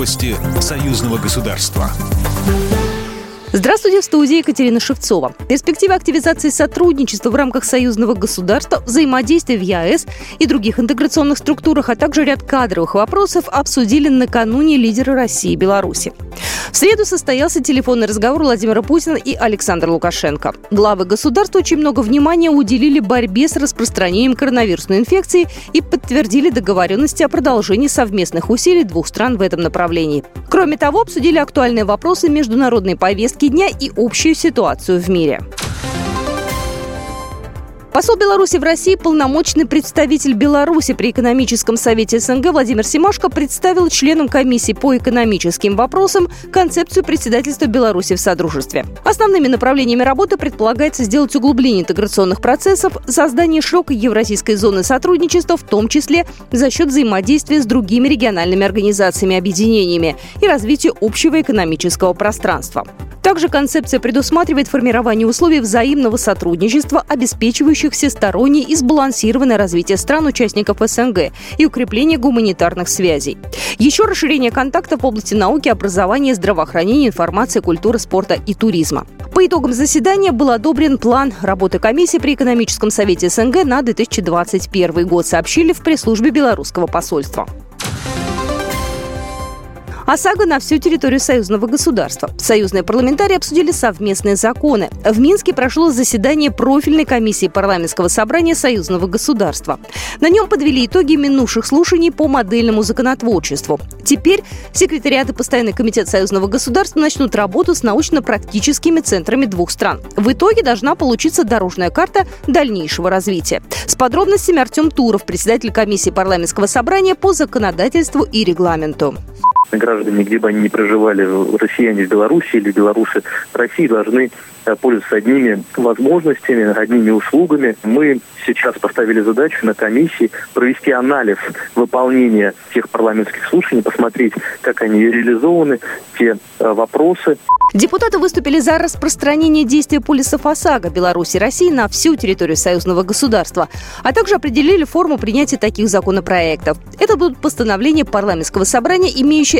Новости союзного государства. Здравствуйте, в студии Екатерина Шевцова. Перспективы активизации сотрудничества в рамках союзного государства, взаимодействия в ЕАЭС и других интеграционных структурах, а также ряд кадровых вопросов обсудили накануне лидеры России и Беларуси. В среду состоялся телефонный разговор Владимира Путина и Александра Лукашенко. Главы государства очень много внимания уделили борьбе с распространением коронавирусной инфекции и подтвердили договоренности о продолжении совместных усилий двух стран в этом направлении. Кроме того, обсудили актуальные вопросы международной повестки дня и общую ситуацию в мире. Посол Беларуси в России, полномочный представитель Беларуси при экономическом совете СНГ Владимир Симашко представил членам комиссии по экономическим вопросам концепцию председательства Беларуси в Содружестве. Основными направлениями работы предполагается сделать углубление интеграционных процессов, создание широкой евразийской зоны сотрудничества, в том числе за счет взаимодействия с другими региональными организациями и объединениями и развития общего экономического пространства. Также концепция предусматривает формирование условий взаимного сотрудничества, обеспечивающих всестороннее и сбалансированное развитие стран-участников СНГ и укрепление гуманитарных связей. Еще расширение контактов в области науки, образования, здравоохранения, информации, культуры, спорта и туризма. По итогам заседания был одобрен план работы комиссии при экономическом совете СНГ на 2021 год, сообщили в пресс-службе белорусского посольства. ОСАГО на всю территорию союзного государства. Союзные парламентарии обсудили совместные законы. В Минске прошло заседание профильной комиссии парламентского собрания союзного государства. На нем подвели итоги минувших слушаний по модельному законотворчеству. Теперь секретариат и постоянный комитет союзного государства начнут работу с научно-практическими центрами двух стран. В итоге должна получиться дорожная карта дальнейшего развития. С подробностями Артем Туров, председатель комиссии парламентского собрания по законодательству и регламенту граждане, где бы они ни проживали, россияне в Беларуси или белорусы в России, должны э, пользоваться одними возможностями, одними услугами. Мы сейчас поставили задачу на комиссии провести анализ выполнения тех парламентских слушаний, посмотреть, как они реализованы, те э, вопросы, Депутаты выступили за распространение действия полисов ОСАГО Беларуси и России на всю территорию союзного государства, а также определили форму принятия таких законопроектов. Это будут постановления парламентского собрания, имеющие